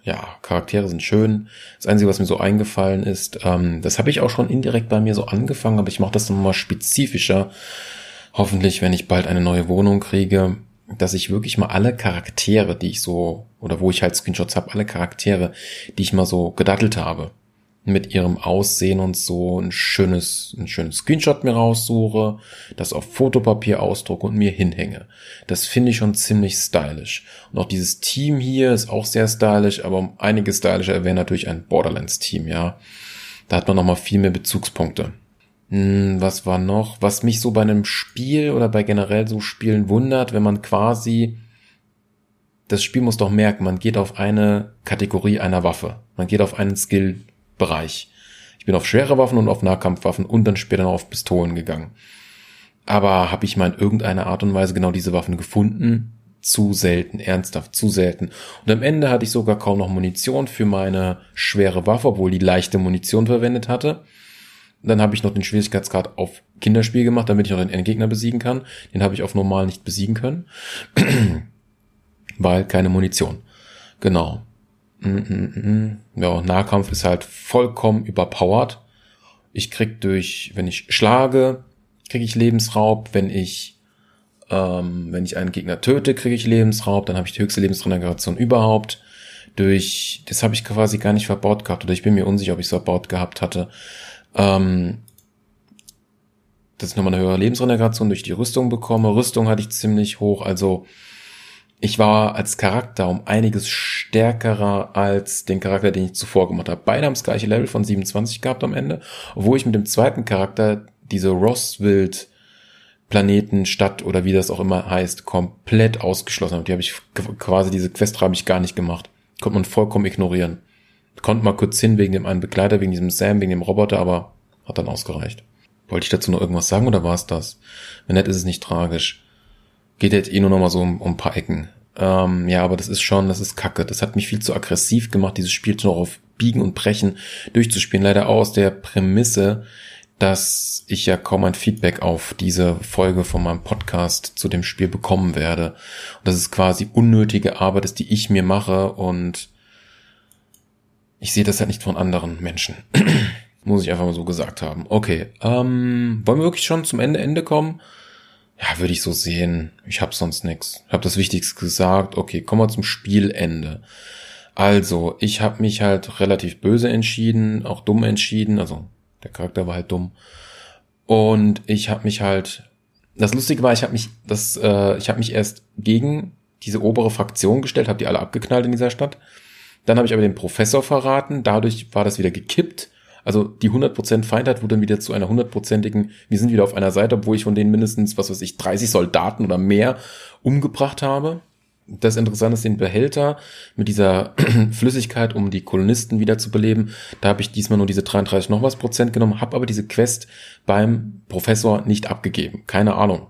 Ja, Charaktere sind schön. Das Einzige, was mir so eingefallen ist, ähm, das habe ich auch schon indirekt bei mir so angefangen, aber ich mache das nochmal spezifischer hoffentlich, wenn ich bald eine neue Wohnung kriege, dass ich wirklich mal alle Charaktere, die ich so, oder wo ich halt Screenshots habe, alle Charaktere, die ich mal so gedattelt habe, mit ihrem Aussehen und so ein schönes, ein schönes Screenshot mir raussuche, das auf Fotopapier ausdrucke und mir hinhänge. Das finde ich schon ziemlich stylisch. Und auch dieses Team hier ist auch sehr stylisch, aber um einiges stylischer wäre natürlich ein Borderlands-Team, ja. Da hat man nochmal viel mehr Bezugspunkte. Hm, was war noch? Was mich so bei einem Spiel oder bei generell so Spielen wundert, wenn man quasi das Spiel muss doch merken, man geht auf eine Kategorie einer Waffe. Man geht auf einen Skill-Bereich. Ich bin auf schwere Waffen und auf Nahkampfwaffen und dann später noch auf Pistolen gegangen. Aber habe ich mal in irgendeiner Art und Weise genau diese Waffen gefunden? Zu selten, ernsthaft, zu selten. Und am Ende hatte ich sogar kaum noch Munition für meine schwere Waffe, obwohl die leichte Munition verwendet hatte. Dann habe ich noch den Schwierigkeitsgrad auf Kinderspiel gemacht, damit ich noch den Endgegner besiegen kann. Den habe ich auf normal nicht besiegen können. *clears throat* Weil keine Munition. Genau. Mm, mm, mm, ja, Nahkampf ist halt vollkommen überpowered. Ich krieg durch, wenn ich schlage, kriege ich Lebensraub. Wenn ich, ähm, wenn ich einen Gegner töte, kriege ich Lebensraub. Dann habe ich die höchste Lebensregeneration überhaupt. Durch, das habe ich quasi gar nicht verbaut gehabt. Oder ich bin mir unsicher, ob ich es verbaut gehabt hatte. Ähm, dass ich nochmal eine höhere Lebensregeneration durch die Rüstung bekomme. Rüstung hatte ich ziemlich hoch, also ich war als Charakter um einiges stärkerer als den Charakter, den ich zuvor gemacht habe. Beide haben das gleiche Level von 27 gehabt am Ende, obwohl ich mit dem zweiten Charakter diese Rosswild Planeten, Stadt oder wie das auch immer heißt, komplett ausgeschlossen habe. Die habe ich quasi, diese Quest habe ich gar nicht gemacht. Konnte man vollkommen ignorieren. Konnte mal kurz hin wegen dem einen Begleiter, wegen diesem Sam, wegen dem Roboter, aber hat dann ausgereicht. Wollte ich dazu noch irgendwas sagen oder war es das? Wenn nicht, ist es nicht tragisch. Geht jetzt eh nur noch mal so um, um ein paar Ecken. Ähm, ja, aber das ist schon, das ist kacke. Das hat mich viel zu aggressiv gemacht, dieses Spiel noch auf Biegen und Brechen durchzuspielen. Leider auch aus der Prämisse, dass ich ja kaum ein Feedback auf diese Folge von meinem Podcast zu dem Spiel bekommen werde. Und das ist quasi unnötige Arbeit ist, die ich mir mache und Ich sehe das halt nicht von anderen Menschen. *clears throat* Muss ich einfach mal so gesagt haben. Okay, ähm, wollen wir wirklich schon zum Ende Ende kommen? Ja, würde ich so sehen. Ich habe sonst nix. Ich habe das Wichtigste gesagt. Okay, kommen wir zum Spielende. Also, ich habe mich halt relativ böse entschieden, auch dumm entschieden. Also, der Charakter war halt dumm. Und ich habe mich halt. Das Lustige war, ich habe mich, das, äh, ich habe mich erst gegen diese obere Fraktion gestellt, habe die alle abgeknallt in dieser Stadt. Dann habe ich aber den Professor verraten. Dadurch war das wieder gekippt. Also die 100% Feindheit wurde dann wieder zu einer hundertprozentigen, wir sind wieder auf einer Seite, obwohl ich von denen mindestens, was weiß ich, 30 Soldaten oder mehr umgebracht habe. Das Interessante ist den Behälter mit dieser *clears throat* Flüssigkeit, um die Kolonisten wieder zu beleben. Da habe ich diesmal nur diese 33 noch was Prozent genommen, habe aber diese Quest beim Professor nicht abgegeben. Keine Ahnung.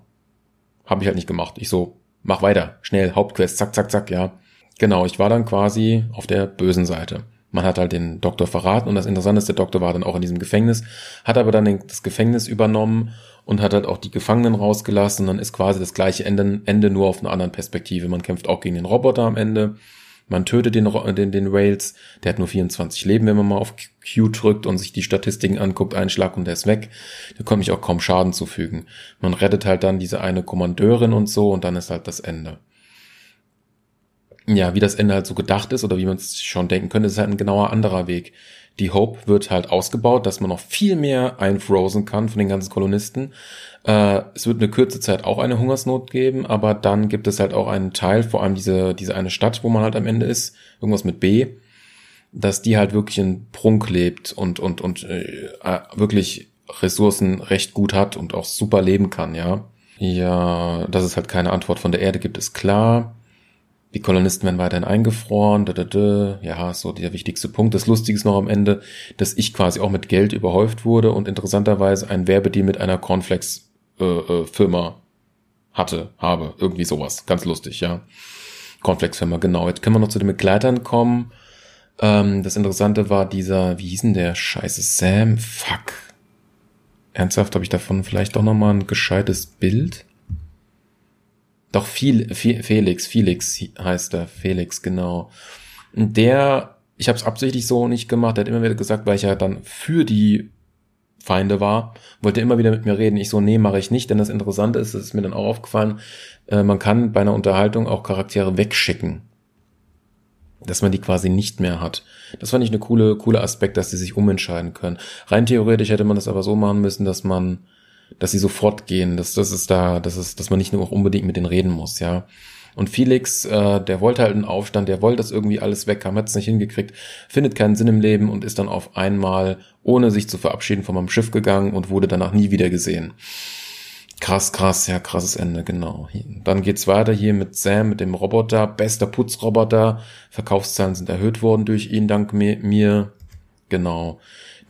Habe ich halt nicht gemacht. Ich so, mach weiter, schnell, Hauptquest, zack, zack, zack, ja. Genau, ich war dann quasi auf der bösen Seite. Man hat halt den Doktor verraten und das Interessante ist, der Doktor war dann auch in diesem Gefängnis, hat aber dann das Gefängnis übernommen und hat halt auch die Gefangenen rausgelassen. Und dann ist quasi das gleiche Ende, Ende nur auf einer anderen Perspektive. Man kämpft auch gegen den Roboter am Ende. Man tötet den, den, den Whales. Der hat nur 24 Leben, wenn man mal auf Q drückt und sich die Statistiken anguckt. Ein Schlag und der ist weg. Da konnte mich auch kaum Schaden zufügen. Man rettet halt dann diese eine Kommandeurin und so und dann ist halt das Ende ja, wie das Ende halt so gedacht ist oder wie man es schon denken könnte, ist halt ein genauer anderer Weg. Die Hope wird halt ausgebaut, dass man noch viel mehr einfrozen kann von den ganzen Kolonisten. Äh, es wird eine kurze Zeit auch eine Hungersnot geben, aber dann gibt es halt auch einen Teil, vor allem diese, diese eine Stadt, wo man halt am Ende ist, irgendwas mit B, dass die halt wirklich in Prunk lebt und, und, und äh, wirklich Ressourcen recht gut hat und auch super leben kann, ja. Ja, dass es halt keine Antwort von der Erde gibt, ist klar. Die Kolonisten werden weiterhin eingefroren. Da, da, da. Ja, so der wichtigste Punkt. Das Lustige ist noch am Ende, dass ich quasi auch mit Geld überhäuft wurde und interessanterweise ein Werbedeal mit einer Cornflakes-Firma äh, äh, hatte, habe. Irgendwie sowas. Ganz lustig, ja. Cornflakes-Firma, genau. Jetzt können wir noch zu den Begleitern kommen. Ähm, das Interessante war dieser, wie hieß denn der Scheiße? Sam? Fuck. Ernsthaft habe ich davon vielleicht doch nochmal ein gescheites Bild? Doch viel, Felix, Felix heißt er, Felix, genau. Der, ich habe es absichtlich so nicht gemacht, der hat immer wieder gesagt, weil ich ja dann für die Feinde war, wollte immer wieder mit mir reden. Ich so, nee, mache ich nicht, denn das Interessante ist, das ist mir dann auch aufgefallen, äh, man kann bei einer Unterhaltung auch Charaktere wegschicken. Dass man die quasi nicht mehr hat. Das fand ich eine coole, coole Aspekt, dass sie sich umentscheiden können. Rein theoretisch hätte man das aber so machen müssen, dass man dass sie sofort gehen, dass das ist da, dass es, dass man nicht nur unbedingt mit denen reden muss, ja. Und Felix, äh, der wollte halt einen Aufstand, der wollte das irgendwie alles weghaben, hat es nicht hingekriegt, findet keinen Sinn im Leben und ist dann auf einmal, ohne sich zu verabschieden, von meinem Schiff gegangen und wurde danach nie wieder gesehen. Krass, krass, ja, krasses Ende, genau. Dann geht's weiter hier mit Sam, mit dem Roboter, bester Putzroboter. Verkaufszahlen sind erhöht worden durch ihn, dank mir. Genau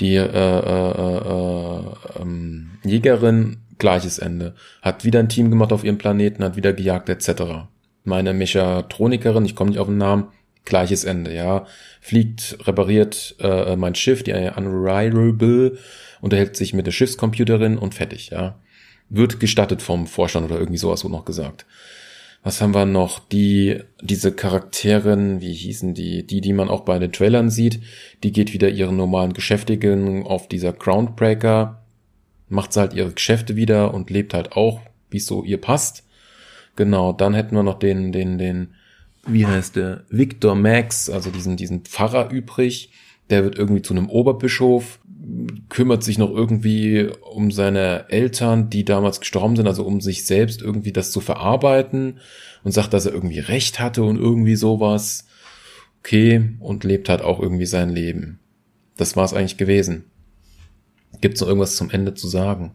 die äh, äh, äh, ähm, Jägerin, gleiches Ende. Hat wieder ein Team gemacht auf ihrem Planeten, hat wieder gejagt etc. Meine Mechatronikerin, ich komme nicht auf den Namen, gleiches Ende, ja. Fliegt, repariert äh, mein Schiff, die Unreliable, unterhält sich mit der Schiffscomputerin und fertig, ja. Wird gestattet vom Vorstand oder irgendwie sowas wurde noch gesagt was haben wir noch? Die, diese Charakterin, wie hießen die? Die, die man auch bei den Trailern sieht, die geht wieder ihren normalen Geschäftigen auf dieser Groundbreaker, macht halt ihre Geschäfte wieder und lebt halt auch, wie es so ihr passt. Genau, dann hätten wir noch den, den, den, wie heißt der? Victor Max, also diesen, diesen Pfarrer übrig. Der wird irgendwie zu einem Oberbischof kümmert sich noch irgendwie um seine Eltern, die damals gestorben sind, also um sich selbst irgendwie das zu verarbeiten und sagt, dass er irgendwie Recht hatte und irgendwie sowas. Okay, und lebt halt auch irgendwie sein Leben. Das war es eigentlich gewesen. Gibt es noch irgendwas zum Ende zu sagen?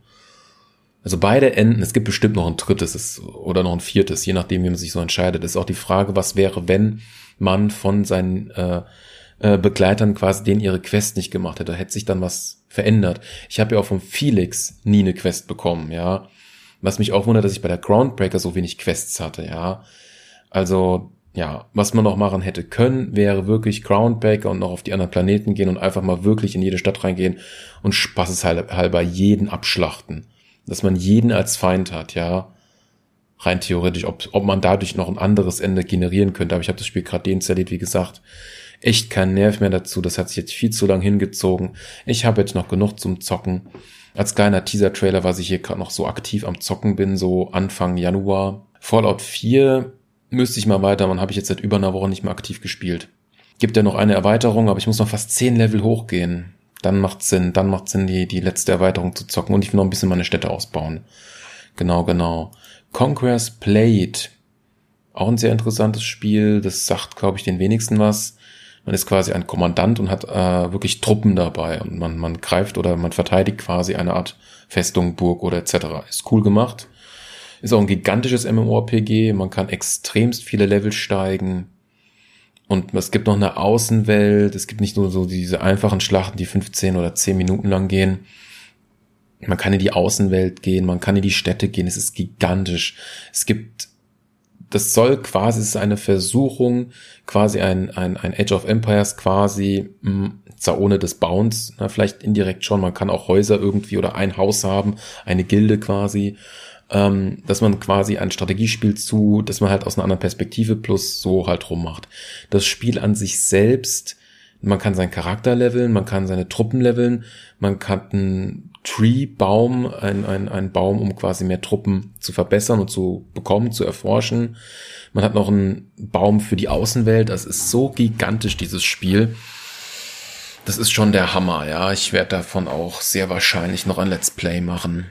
Also beide Enden, es gibt bestimmt noch ein drittes oder noch ein viertes, je nachdem, wie man sich so entscheidet. ist auch die Frage, was wäre, wenn man von seinen äh, äh, Begleitern quasi denen ihre Quest nicht gemacht hätte. Da hätte sich dann was verändert. Ich habe ja auch von Felix nie eine Quest bekommen, ja. Was mich auch wundert, dass ich bei der Groundbreaker so wenig Quests hatte, ja. Also, ja, was man noch machen hätte können, wäre wirklich Groundbreaker und noch auf die anderen Planeten gehen und einfach mal wirklich in jede Stadt reingehen und spaßeshalber jeden abschlachten. Dass man jeden als Feind hat, ja. Rein theoretisch, ob, ob man dadurch noch ein anderes Ende generieren könnte. Aber ich habe das Spiel gerade deinstalliert, wie gesagt echt keinen Nerv mehr dazu. Das hat sich jetzt viel zu lang hingezogen. Ich habe jetzt noch genug zum Zocken. Als kleiner Teaser-Trailer, was ich hier gerade noch so aktiv am Zocken bin, so Anfang Januar. Fallout 4 müsste ich mal weitermachen, habe ich jetzt seit über einer Woche nicht mehr aktiv gespielt. Gibt ja noch eine Erweiterung, aber ich muss noch fast 10 Level hochgehen. Dann macht Sinn, dann macht Sinn, die, die letzte Erweiterung zu zocken und ich will noch ein bisschen meine Städte ausbauen. Genau, genau. Conquest Plate. Auch ein sehr interessantes Spiel. Das sagt, glaube ich, den wenigsten was. Man ist quasi ein Kommandant und hat äh, wirklich Truppen dabei und man, man greift oder man verteidigt quasi eine Art Festung, Burg oder etc. Ist cool gemacht. Ist auch ein gigantisches MMORPG. Man kann extremst viele Level steigen. Und es gibt noch eine Außenwelt. Es gibt nicht nur so diese einfachen Schlachten, die 15 oder 10 Minuten lang gehen. Man kann in die Außenwelt gehen, man kann in die Städte gehen. Es ist gigantisch. Es gibt das soll quasi, ist eine Versuchung, quasi ein, ein, ein Age of Empires quasi, mh, hm, zwar ohne des Bauens, na, vielleicht indirekt schon, man kann auch Häuser irgendwie oder ein Haus haben, eine Gilde quasi, ähm, dass man quasi ein Strategiespiel zu, dass man halt aus einer anderen Perspektive plus so halt rummacht. Das Spiel an sich selbst, man kann seinen Charakter leveln, man kann seine Truppen leveln, man kann einen Tree-Baum, ein, ein, ein Baum, um quasi mehr Truppen zu verbessern und zu bekommen, zu erforschen. Man hat noch einen Baum für die Außenwelt. Das ist so gigantisch, dieses Spiel. Das ist schon der Hammer, ja. Ich werde davon auch sehr wahrscheinlich noch ein Let's Play machen.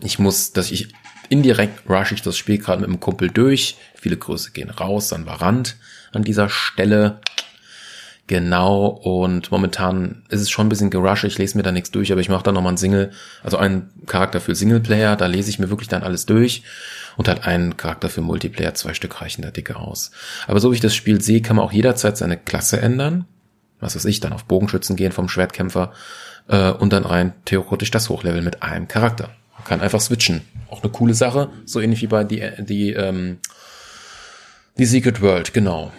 Ich muss, dass ich indirekt rush ich das Spiel gerade mit einem Kumpel durch. Viele Grüße gehen raus an Varant an dieser Stelle. Genau, und momentan ist es schon ein bisschen gerusht, ich lese mir da nichts durch, aber ich mache da nochmal ein Single, also einen Charakter für Singleplayer, da lese ich mir wirklich dann alles durch und halt einen Charakter für Multiplayer, zwei Stück reichen da dicke aus. Aber so wie ich das Spiel sehe, kann man auch jederzeit seine Klasse ändern, was weiß ich, dann auf Bogenschützen gehen vom Schwertkämpfer äh, und dann rein theoretisch das Hochlevel mit einem Charakter. Man kann einfach switchen. Auch eine coole Sache, so ähnlich wie bei die, die, ähm, die Secret World, genau.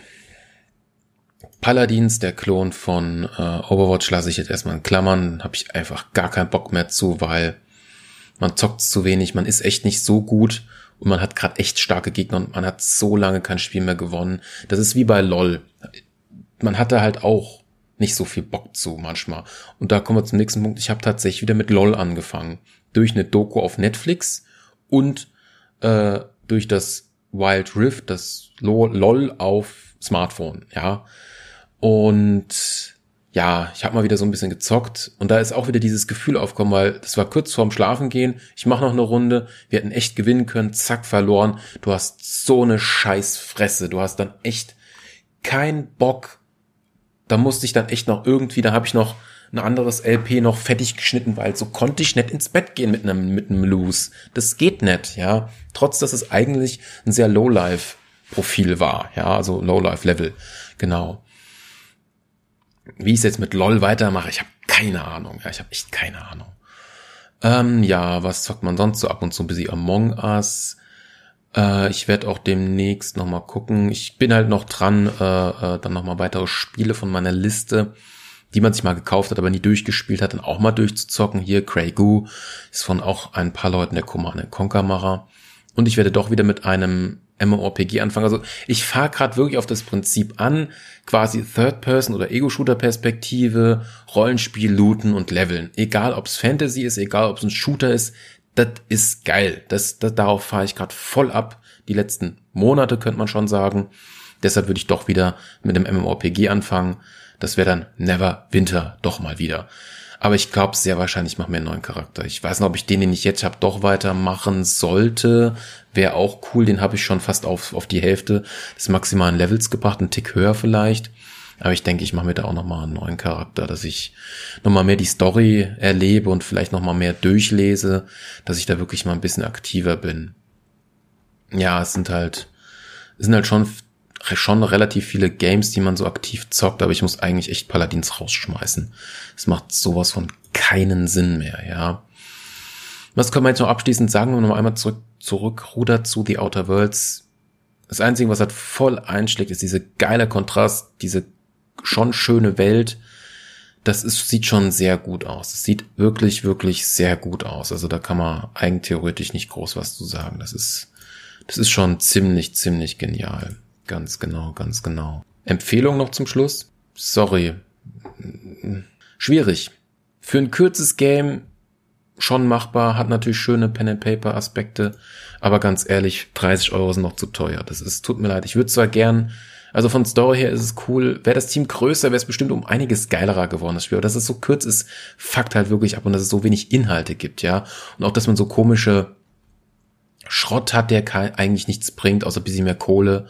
Paladins, der Klon von äh, Overwatch, lasse ich jetzt erstmal in Klammern. Habe ich einfach gar keinen Bock mehr zu, weil man zockt zu wenig, man ist echt nicht so gut und man hat gerade echt starke Gegner und man hat so lange kein Spiel mehr gewonnen. Das ist wie bei LOL. Man hatte halt auch nicht so viel Bock zu manchmal. Und da kommen wir zum nächsten Punkt. Ich habe tatsächlich wieder mit LOL angefangen. Durch eine Doku auf Netflix und äh, durch das Wild Rift, das LOL auf Smartphone, ja. Und ja, ich habe mal wieder so ein bisschen gezockt und da ist auch wieder dieses Gefühl aufgekommen, weil das war kurz vorm Schlafengehen. Ich mache noch eine Runde, wir hätten echt gewinnen können, zack verloren. Du hast so eine scheiß Fresse, du hast dann echt keinen Bock. Da musste ich dann echt noch irgendwie, da habe ich noch ein anderes LP noch fertig geschnitten, weil so konnte ich nicht ins Bett gehen mit einem mit einem Loose. Das geht nicht, ja. Trotz dass es eigentlich ein sehr Low-Life Profil war, ja, also Low-Life Level, genau. Wie ich jetzt mit LOL weitermache, ich habe keine Ahnung. Ja, ich habe echt keine Ahnung. Ähm, ja, was zockt man sonst so ab und zu ein bisschen Among Us? Äh, ich werde auch demnächst nochmal gucken. Ich bin halt noch dran, äh, äh, dann nochmal weitere Spiele von meiner Liste, die man sich mal gekauft hat, aber nie durchgespielt hat, dann auch mal durchzuzocken. Hier, Grey Goo ist von auch ein paar Leuten der Command Conquer-Macher. Und ich werde doch wieder mit einem MMORPG anfangen. Also ich fahre gerade wirklich auf das Prinzip an, quasi Third-Person oder Ego-Shooter-Perspektive, Rollenspiel, looten und leveln. Egal ob es Fantasy ist, egal ob es ein Shooter ist, das ist geil. Das, das darauf fahre ich gerade voll ab. Die letzten Monate könnte man schon sagen. Deshalb würde ich doch wieder mit dem MMORPG anfangen. Das wäre dann Never Winter doch mal wieder. Aber ich glaube sehr wahrscheinlich mache mir einen neuen Charakter. Ich weiß noch, ob ich den, den ich jetzt habe, doch weitermachen sollte. Wäre auch cool. Den habe ich schon fast auf, auf die Hälfte des maximalen Levels gebracht. Einen Tick höher vielleicht. Aber ich denke, ich mache mir da auch nochmal einen neuen Charakter, dass ich nochmal mehr die Story erlebe und vielleicht nochmal mehr durchlese, dass ich da wirklich mal ein bisschen aktiver bin. Ja, es sind halt, es sind halt schon schon relativ viele Games, die man so aktiv zockt, aber ich muss eigentlich echt Paladins rausschmeißen. Es macht sowas von keinen Sinn mehr, ja. Was können wir jetzt noch abschließend sagen, wenn man noch einmal zurück, zurückrudert zu The Outer Worlds? Das Einzige, was halt voll einschlägt, ist diese geile Kontrast, diese schon schöne Welt. Das ist, sieht schon sehr gut aus. Es sieht wirklich, wirklich sehr gut aus. Also da kann man eigentlich theoretisch nicht groß was zu sagen. Das ist, das ist schon ziemlich, ziemlich genial. Ganz genau, ganz genau. Empfehlung noch zum Schluss. Sorry. Schwierig. Für ein kurzes Game schon machbar, hat natürlich schöne Pen-and-Paper-Aspekte, aber ganz ehrlich, 30 Euro sind noch zu teuer. Das ist, tut mir leid. Ich würde zwar gern, also von Story her ist es cool. Wäre das Team größer, wäre es bestimmt um einiges geilerer geworden, das Spiel. Aber dass es so kurz ist, fuckt halt wirklich ab und dass es so wenig Inhalte gibt, ja. Und auch, dass man so komische Schrott hat, der eigentlich nichts bringt, außer bisschen mehr Kohle.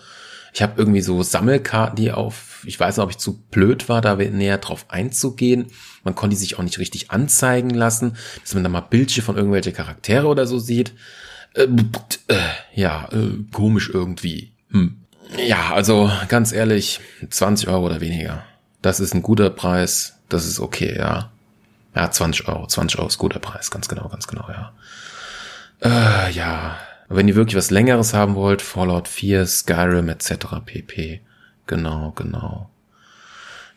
Ich habe irgendwie so Sammelkarten, die auf, ich weiß nicht, ob ich zu blöd war, da näher drauf einzugehen. Man konnte die sich auch nicht richtig anzeigen lassen, dass man da mal Bildchen von irgendwelche Charaktere oder so sieht. Äh, äh, ja, äh, komisch irgendwie. Hm. Ja, also ganz ehrlich, 20 Euro oder weniger. Das ist ein guter Preis. Das ist okay, ja. Ja, 20 Euro. 20 Euro ist guter Preis. Ganz genau, ganz genau, ja. Äh, ja, wenn ihr wirklich was längeres haben wollt, Fallout 4, Skyrim etc. pp. Genau, genau.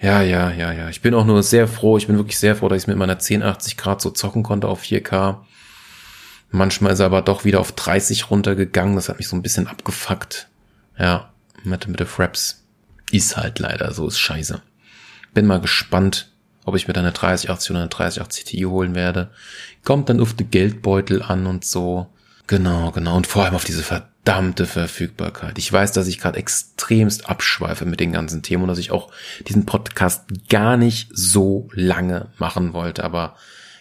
Ja, ja, ja, ja. Ich bin auch nur sehr froh, ich bin wirklich sehr froh, dass ich mit meiner 1080 Grad so zocken konnte auf 4K. Manchmal ist er aber doch wieder auf 30 runtergegangen. Das hat mich so ein bisschen abgefuckt. Ja, mit, mit der Fraps. Ist halt leider so, ist scheiße. Bin mal gespannt, ob ich mir dann eine 3080 oder eine 3080 Ti holen werde. Kommt dann auf die Geldbeutel an und so. Genau, genau. Und vor allem auf diese verdammte Verfügbarkeit. Ich weiß, dass ich gerade extremst abschweife mit den ganzen Themen und dass ich auch diesen Podcast gar nicht so lange machen wollte. Aber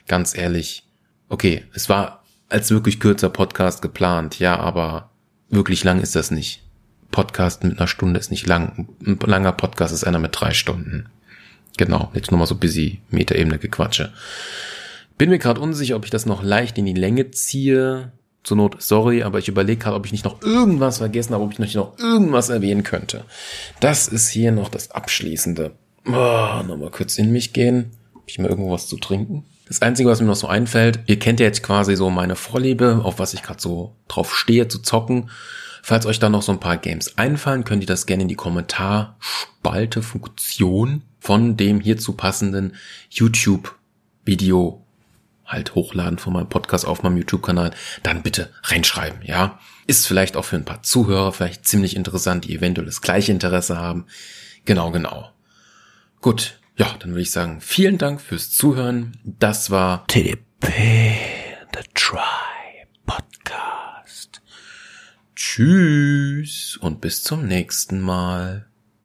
ganz ehrlich, okay, es war als wirklich kürzer Podcast geplant, ja, aber wirklich lang ist das nicht. Podcast mit einer Stunde ist nicht lang. Ein langer Podcast ist einer mit drei Stunden. Genau, jetzt nochmal so busy Metaebene gequatsche. Bin mir gerade unsicher, ob ich das noch leicht in die Länge ziehe. Zur Not, sorry, aber ich überlege gerade, ob ich nicht noch irgendwas vergessen habe, ob ich nicht noch irgendwas erwähnen könnte. Das ist hier noch das Abschließende. Oh, nochmal kurz in mich gehen. Hab ich mir irgendwo was zu trinken? Das Einzige, was mir noch so einfällt, ihr kennt ja jetzt quasi so meine Vorliebe, auf was ich gerade so drauf stehe, zu zocken. Falls euch da noch so ein paar Games einfallen, könnt ihr das gerne in die Kommentarspalte-Funktion von dem hierzu passenden YouTube-Video halt hochladen von meinem Podcast auf meinem YouTube-Kanal, dann bitte reinschreiben, ja. Ist vielleicht auch für ein paar Zuhörer vielleicht ziemlich interessant, die eventuell das gleiche Interesse haben. Genau, genau. Gut, ja, dann würde ich sagen, vielen Dank fürs Zuhören. Das war TDP, The Try Podcast. Tschüss und bis zum nächsten Mal.